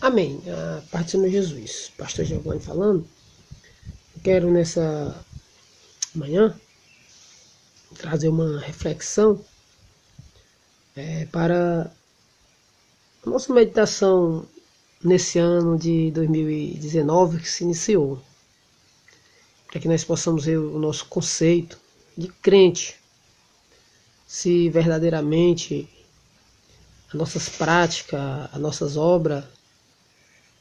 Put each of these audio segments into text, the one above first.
Amém. A parte do Jesus. Pastor Giovanni falando. Quero nessa manhã trazer uma reflexão é, para a nossa meditação nesse ano de 2019 que se iniciou. Para que nós possamos ver o nosso conceito de crente. Se verdadeiramente as nossas práticas, as nossas obras,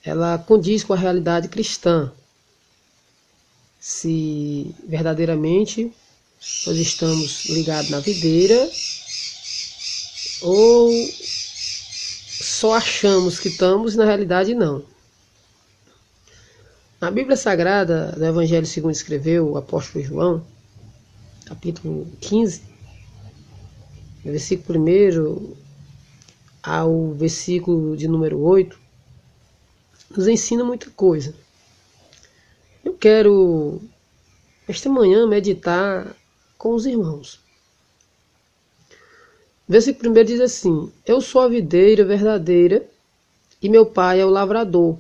ela condiz com a realidade cristã. Se verdadeiramente nós estamos ligados na videira ou só achamos que estamos na realidade não. Na Bíblia Sagrada do Evangelho segundo escreveu o apóstolo João, capítulo 15, versículo 1 ao versículo de número 8, nos ensina muita coisa. Eu quero, esta manhã, meditar com os irmãos. Versículo 1 diz assim: Eu sou a videira verdadeira e meu pai é o lavrador.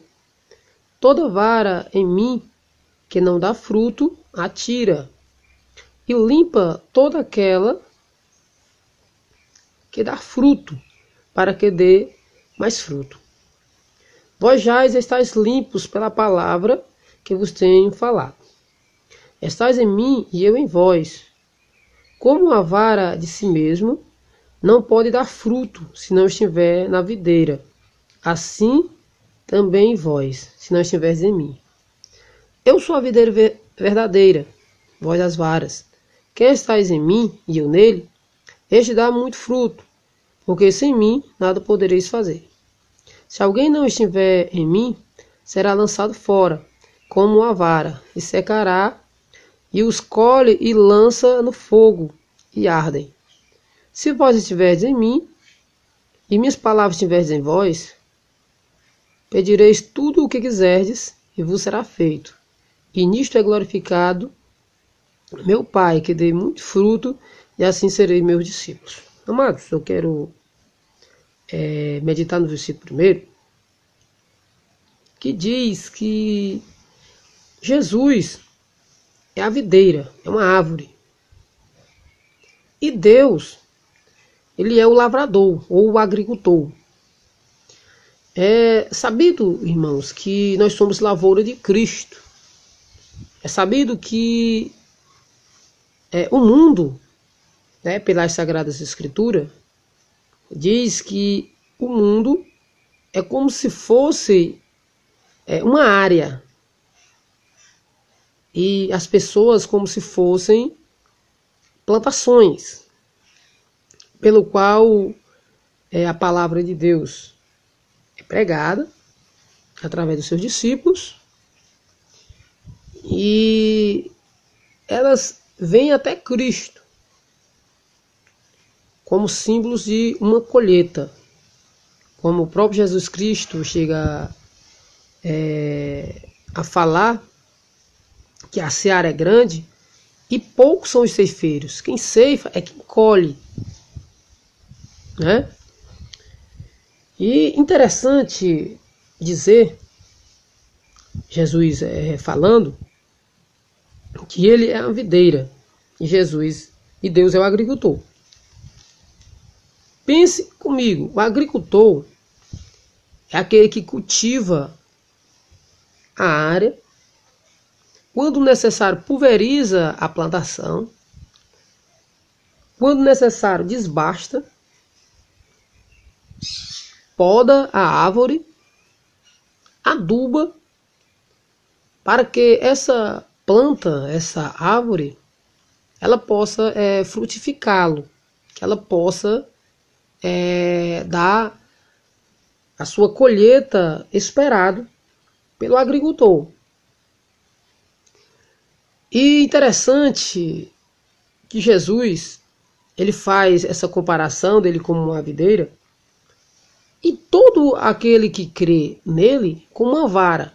Toda vara em mim que não dá fruto, atira, e limpa toda aquela que dá fruto, para que dê mais fruto. Vós já estáis limpos pela palavra que vos tenho falado. Estais em mim e eu em vós. Como a vara de si mesmo não pode dar fruto se não estiver na videira, assim também vós, se não estiveres em mim. Eu sou a videira verdadeira, vós as varas. Quem estáis em mim e eu nele, este dá muito fruto, porque sem mim nada podereis fazer. Se alguém não estiver em mim, será lançado fora, como a vara, e secará, e os colhe e lança no fogo, e ardem. Se vós estiverdes em mim, e minhas palavras estiverdes em vós, pedireis tudo o que quiserdes, e vos será feito. E nisto é glorificado meu Pai, que dei muito fruto, e assim serei meus discípulos. Amados, eu quero é, meditar no versículo primeiro, que diz que Jesus é a videira, é uma árvore. E Deus, ele é o lavrador ou o agricultor. É sabido, irmãos, que nós somos lavoura de Cristo. É sabido que é, o mundo, né, pelas Sagradas Escrituras, diz que o mundo é como se fosse é, uma área. E as pessoas como se fossem plantações, pelo qual é, a palavra de Deus é pregada através dos seus discípulos. E elas vêm até Cristo como símbolos de uma colheita. Como o próprio Jesus Cristo chega é, a falar que a seara é grande e poucos são os ceifeiros. Quem ceifa é quem colhe. Né? E interessante dizer, Jesus é, falando, que ele é a videira e Jesus e Deus é o agricultor. Pense comigo, o agricultor é aquele que cultiva a área, quando necessário pulveriza a plantação, quando necessário desbasta, poda a árvore, aduba, para que essa planta, essa árvore, ela possa é, frutificá-lo, que ela possa é, dar a sua colheita esperado pelo agricultor. E interessante que Jesus ele faz essa comparação dele como uma videira e todo aquele que crê nele como uma vara.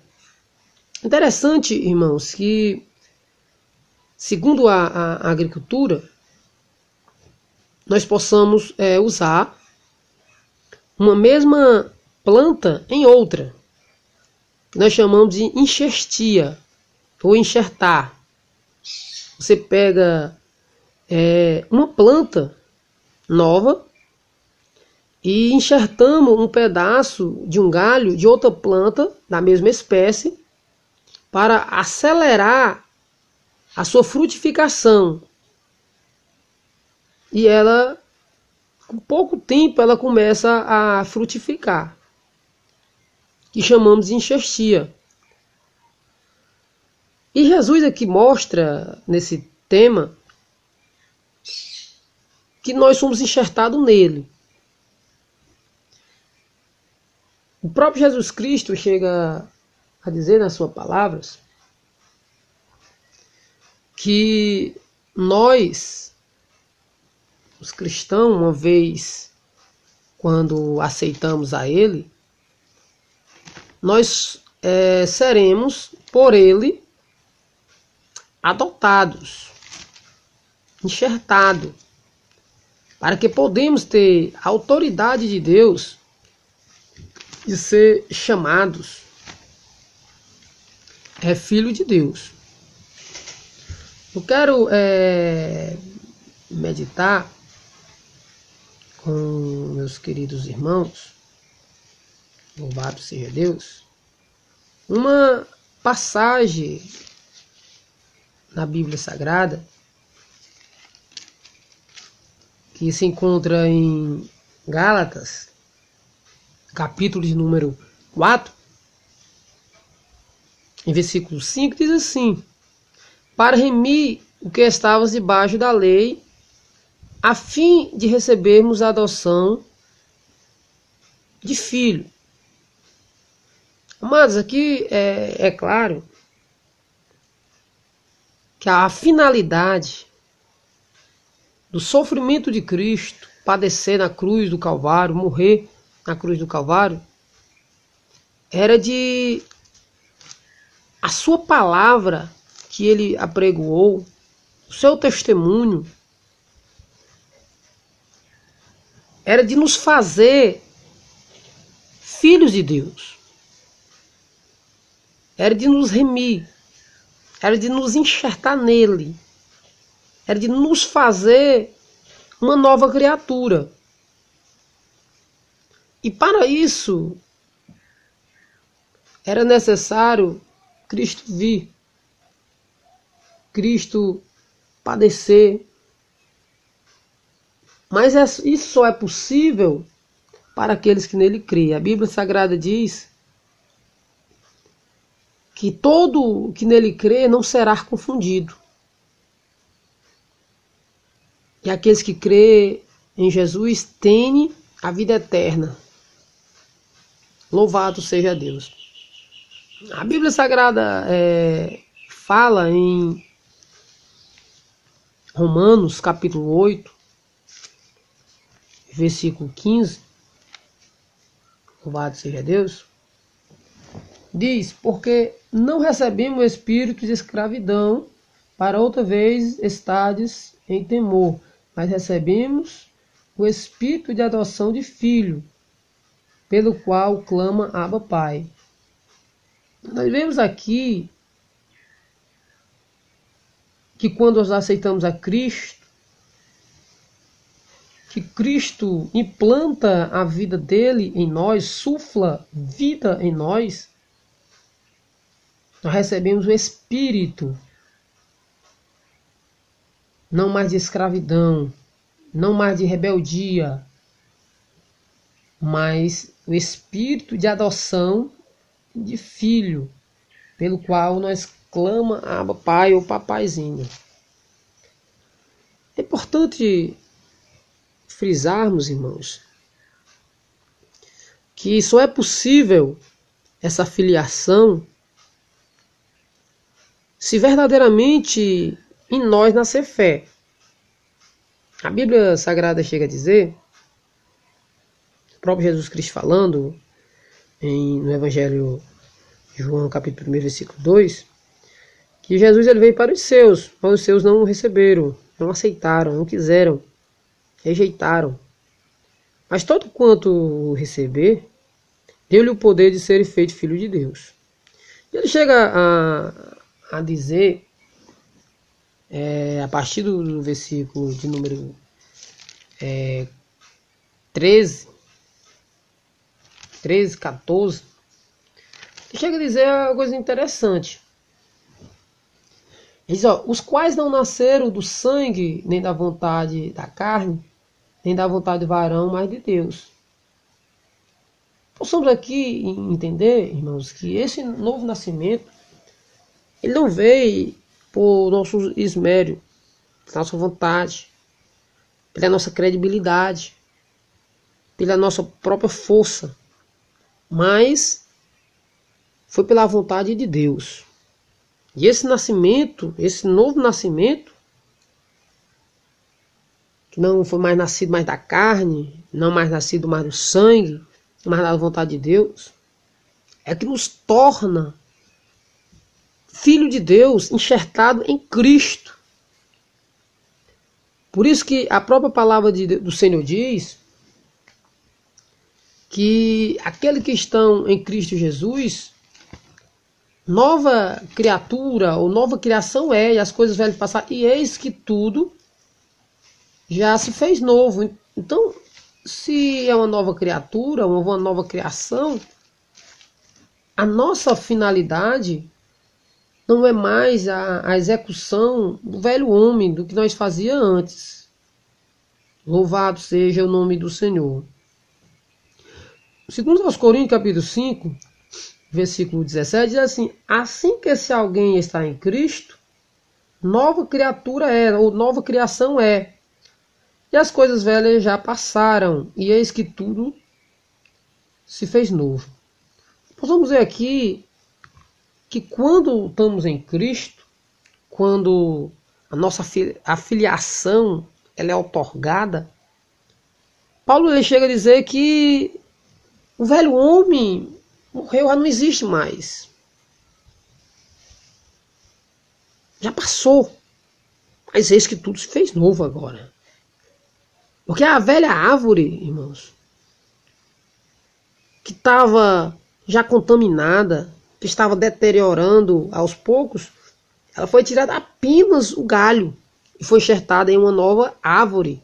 Interessante, irmãos, que segundo a, a, a agricultura nós possamos é, usar uma mesma planta em outra. nós chamamos de enxertia ou enxertar. Você pega é, uma planta nova e enxertamos um pedaço de um galho de outra planta da mesma espécie para acelerar a sua frutificação. E ela, com pouco tempo, ela começa a frutificar, que chamamos de enxertia. E Jesus aqui mostra nesse tema que nós somos enxertados nele. O próprio Jesus Cristo chega a dizer nas suas palavras que nós, os cristãos, uma vez quando aceitamos a Ele, nós é, seremos por Ele adotados, enxertados, para que podemos ter a autoridade de Deus de ser chamados é filho de Deus. Eu quero é, meditar com meus queridos irmãos, louvado seja Deus, uma passagem na Bíblia Sagrada, que se encontra em Gálatas, capítulo de número 4, em versículo 5, diz assim: Para remir o que estávamos debaixo da lei, a fim de recebermos a adoção de filho. Amados, aqui é, é claro que a finalidade do sofrimento de Cristo, padecer na cruz do Calvário, morrer na cruz do Calvário, era de a sua palavra que ele apregoou, o seu testemunho, era de nos fazer filhos de Deus, era de nos remir, era de nos enxertar nele, era de nos fazer uma nova criatura. E para isso era necessário Cristo vir, Cristo padecer. Mas é, isso só é possível para aqueles que nele creem. A Bíblia Sagrada diz que todo que nele crê não será confundido. E aqueles que crê em Jesus têm a vida eterna. Louvado seja Deus. A Bíblia Sagrada é, fala em Romanos capítulo 8, versículo 15. Louvado seja Deus Diz: Porque não recebemos espírito de escravidão para outra vez estades em temor, mas recebemos o espírito de adoção de filho, pelo qual clama Abba Pai. Nós vemos aqui que quando nós aceitamos a Cristo, que Cristo implanta a vida dele em nós, sufla vida em nós, nós recebemos o espírito, não mais de escravidão, não mais de rebeldia, mas o espírito de adoção de filho, pelo qual nós clama aba pai ou papaizinho. É importante frisarmos, irmãos, que só é possível essa filiação se verdadeiramente em nós nascer fé. A Bíblia Sagrada chega a dizer, o próprio Jesus Cristo falando em, no Evangelho de João, capítulo 1, versículo 2, que Jesus ele veio para os seus, mas os seus não o receberam, não aceitaram, não quiseram, rejeitaram. Mas todo quanto receber, deu-lhe o poder de ser feito filho de Deus. Ele chega a, a dizer, é, a partir do versículo de número é, 13, 13, 14, ele chega a dizer uma coisa interessante. Ele diz, ó, os quais não nasceram do sangue, nem da vontade da carne, nem da vontade do varão, mas de Deus. Possamos aqui entender, irmãos, que esse novo nascimento, ele não veio por nosso esmero, nossa vontade, pela nossa credibilidade, pela nossa própria força, mas foi pela vontade de Deus. E esse nascimento, esse novo nascimento, que não foi mais nascido mais da carne, não mais nascido mais do sangue, mas da vontade de Deus, é que nos torna filho de Deus enxertado em Cristo. Por isso que a própria palavra de, do Senhor diz que aquele que estão em Cristo Jesus nova criatura ou nova criação é, e as coisas velhas passar, e eis que tudo já se fez novo. Então, se é uma nova criatura, uma nova criação, a nossa finalidade não é mais a, a execução do velho homem, do que nós fazia antes. Louvado seja o nome do Senhor. Segundo aos Coríntios, capítulo 5, versículo 17, diz assim: Assim que se alguém está em Cristo, nova criatura é, ou nova criação é. E as coisas velhas já passaram, e eis que tudo se fez novo. Possamos ver aqui que quando estamos em Cristo, quando a nossa afiliação ela é otorgada, Paulo ele chega a dizer que o velho homem morreu, já não existe mais. Já passou. Mas eis que tudo se fez novo agora. Porque a velha árvore, irmãos, que estava já contaminada, que estava deteriorando aos poucos, ela foi tirada apenas o galho e foi enxertada em uma nova árvore,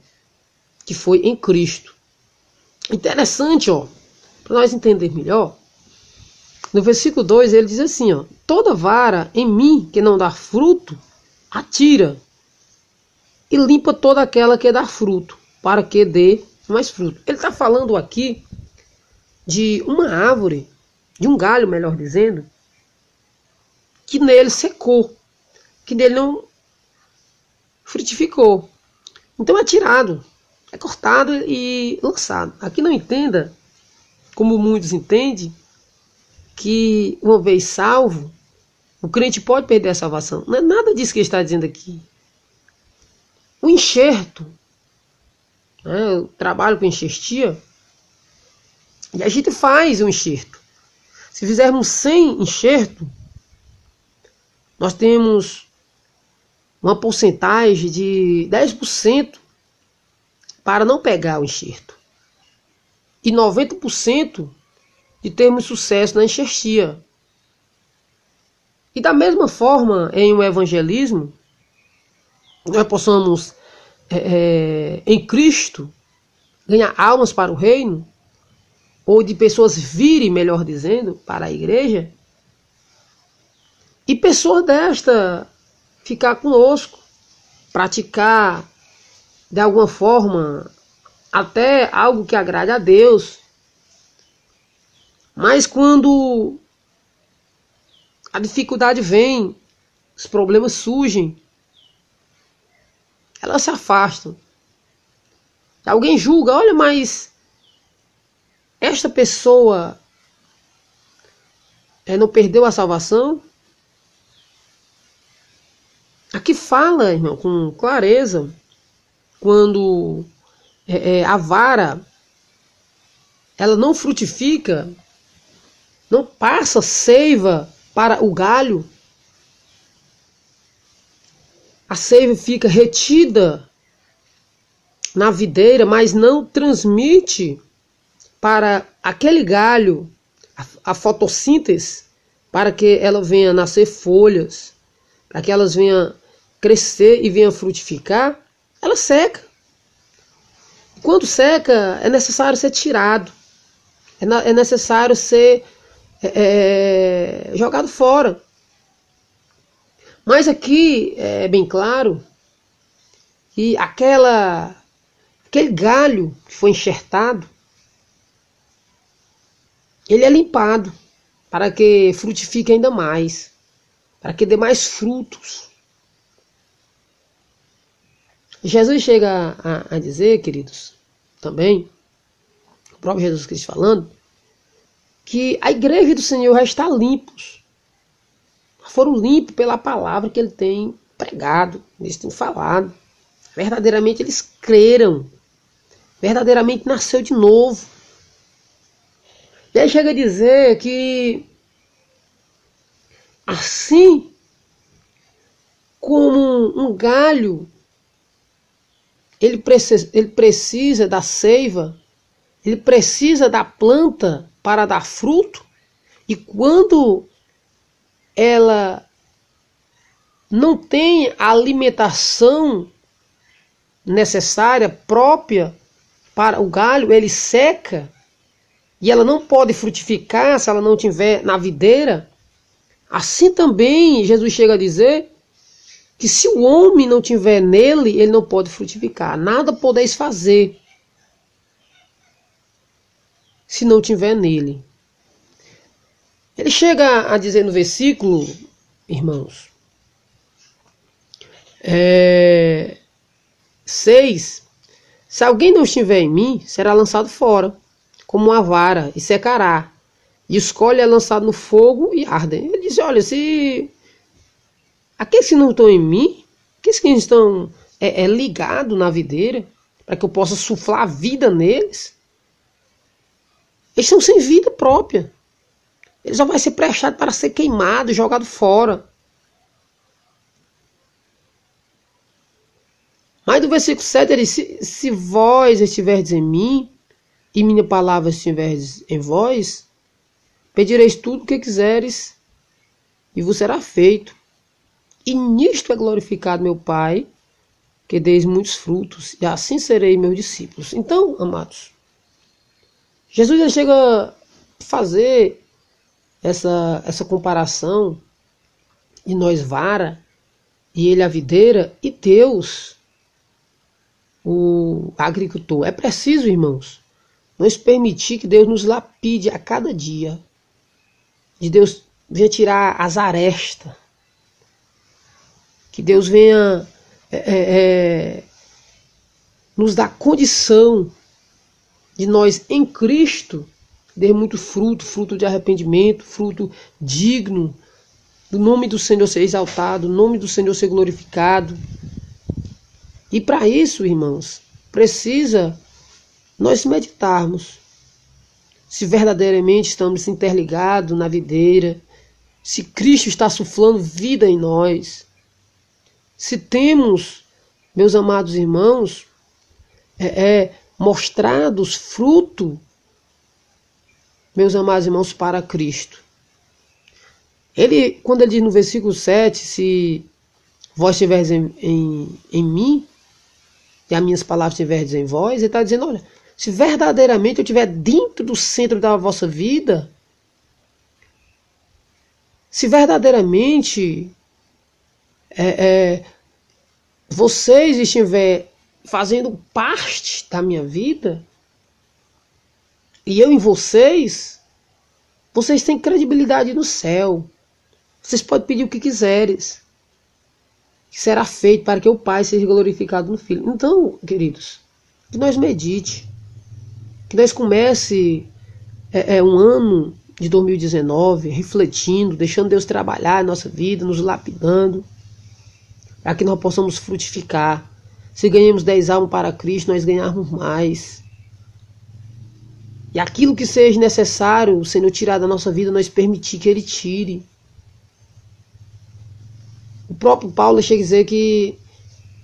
que foi em Cristo. Interessante, ó, para nós entender melhor, no versículo 2 ele diz assim: ó, Toda vara em mim que não dá fruto, atira e limpa toda aquela que dá fruto, para que dê mais fruto. Ele está falando aqui de uma árvore, de um galho, melhor dizendo, que nele secou, que nele não frutificou. Então é tirado, é cortado e lançado. Aqui não entenda, como muitos entendem, que uma vez salvo, o crente pode perder a salvação. Não é nada disso que ele está dizendo aqui. O enxerto, né, eu trabalho com enxertia, e a gente faz um enxerto. Se fizermos sem enxerto, nós temos uma porcentagem de 10% para não pegar o enxerto. E 90% de termos sucesso na enxertia. E da mesma forma, em um evangelismo, nós possamos, é, é, em Cristo, ganhar almas para o reino, ou de pessoas virem, melhor dizendo, para a igreja, e pessoas desta ficar conosco, praticar de alguma forma até algo que agrade a Deus, mas quando a dificuldade vem, os problemas surgem, elas se afastam. Alguém julga, olha, mas esta pessoa é, não perdeu a salvação? Aqui fala, irmão, com clareza, quando é, a vara ela não frutifica não passa seiva para o galho. A seiva fica retida na videira, mas não transmite para aquele galho a, fotossíntese para que ela venha nascer folhas, para que elas venham crescer e venham frutificar, ela seca. Quando seca, é necessário ser tirado, é, é necessário ser é, é, jogado fora. Mas aqui é bem claro que aquela, aquele galho que foi enxertado, ele é limpado para que frutifique ainda mais, para que dê mais frutos. Jesus chega a, a dizer, queridos, também, o próprio Jesus Cristo falando, que a igreja do Senhor já está limpos. Foram limpos pela palavra que ele tem pregado, eles têm falado. Verdadeiramente eles creram. Verdadeiramente nasceu de novo. E aí chega a dizer que assim como um galho ele precisa, ele precisa da seiva, ele precisa da planta para dar fruto, e quando ela não tem a alimentação necessária, própria para o galho, ele seca e ela não pode frutificar se ela não tiver na videira. Assim também Jesus chega a dizer que se o homem não tiver nele, ele não pode frutificar. Nada podeis fazer se não tiver nele. Ele chega a dizer no versículo, irmãos, é, 6: Se alguém não estiver em mim, será lançado fora, como uma vara, e secará. E escolhe é lançado no fogo e ardem. Ele diz: Olha, se Aqueles que não estão em mim, aqueles que estão é, é, ligados na videira, para que eu possa suflar vida neles, eles estão sem vida própria. Eles só vai ser prestado para ser queimado jogado fora. Mas do versículo 7 ele diz: se, se vós estiverdes em mim, e minha palavra estiverdes em vós, pedireis tudo o que quiseres, e vos será feito. E nisto é glorificado meu Pai, que deis muitos frutos, e assim serei meus discípulos. Então, amados, Jesus já chega a fazer essa, essa comparação de nós vara, e ele a videira, e Deus o agricultor. É preciso, irmãos, nós permitir que Deus nos lapide a cada dia. De Deus venha tirar as arestas que Deus venha é, é, é, nos dar condição de nós em Cristo ter muito fruto, fruto de arrependimento, fruto digno, do nome do Senhor ser exaltado, do nome do Senhor ser glorificado. E para isso, irmãos, precisa nós meditarmos se verdadeiramente estamos interligados na videira, se Cristo está suflando vida em nós, se temos, meus amados irmãos, é, é mostrados fruto, meus amados irmãos, para Cristo. Ele, quando ele diz no versículo 7, se vós estiveres em, em, em mim, e as minhas palavras estiverem em vós, ele está dizendo, olha, se verdadeiramente eu estiver dentro do centro da vossa vida, se verdadeiramente é, é, vocês estiver fazendo parte da minha vida, e eu em vocês, vocês têm credibilidade no céu. Vocês podem pedir o que quiseres. Que será feito para que o Pai seja glorificado no Filho. Então, queridos, que nós medite. Que nós comece é, é, um ano de 2019 refletindo, deixando Deus trabalhar em nossa vida, nos lapidando para que nós possamos frutificar. Se ganhamos 10 almas para Cristo, nós ganharmos mais. E aquilo que seja necessário o Senhor tirar da nossa vida, nós permitir que Ele tire. O próprio Paulo chega a dizer que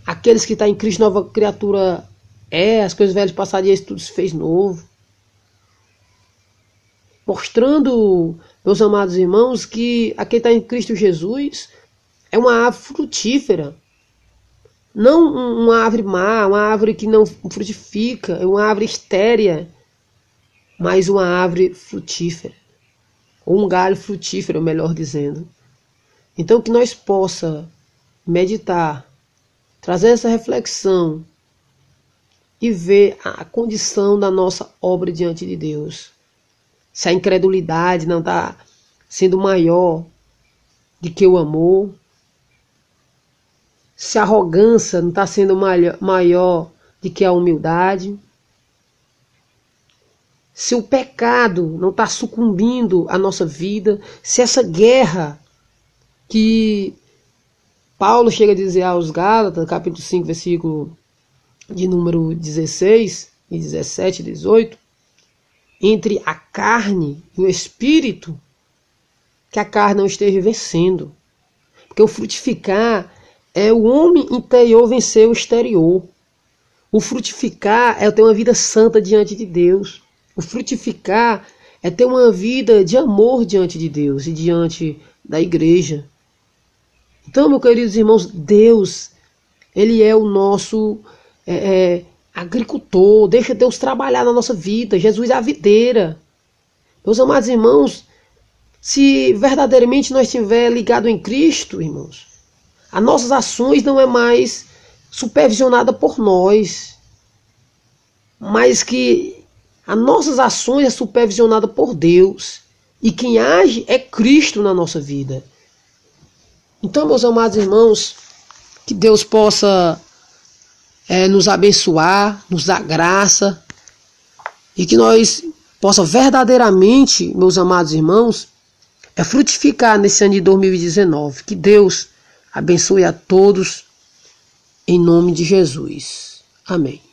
aqueles que estão em Cristo, nova criatura é, as coisas velhas passariam, tudo se fez novo. mostrando, meus amados irmãos, que a quem está em Cristo Jesus é uma árvore frutífera. Não uma árvore má, uma árvore que não frutifica, é uma árvore estérea, mas uma árvore frutífera. Ou um galho frutífero, melhor dizendo. Então que nós possa meditar, trazer essa reflexão e ver a condição da nossa obra diante de Deus. Se a incredulidade não está sendo maior do que o amor, se a arrogância não está sendo maior do que a humildade, se o pecado não está sucumbindo à nossa vida, se essa guerra que Paulo chega a dizer aos Gálatas, capítulo 5, versículo de número 16 e 17 e 18, entre a carne e o espírito, que a carne não esteja vencendo. Porque o frutificar é o homem interior vencer o exterior. O frutificar é ter uma vida santa diante de Deus. O frutificar é ter uma vida de amor diante de Deus e diante da igreja. Então, meus queridos irmãos, Deus, Ele é o nosso é, é, agricultor, deixa Deus trabalhar na nossa vida. Jesus é a videira. Meus amados irmãos, se verdadeiramente nós estiver ligado em Cristo, irmãos, as nossas ações não é mais supervisionada por nós, mas que as nossas ações é supervisionada por Deus. E quem age é Cristo na nossa vida. Então, meus amados irmãos, que Deus possa é, nos abençoar, nos dar graça e que nós possa verdadeiramente, meus amados irmãos, é frutificar nesse ano de 2019. Que Deus abençoe a todos em nome de Jesus. Amém.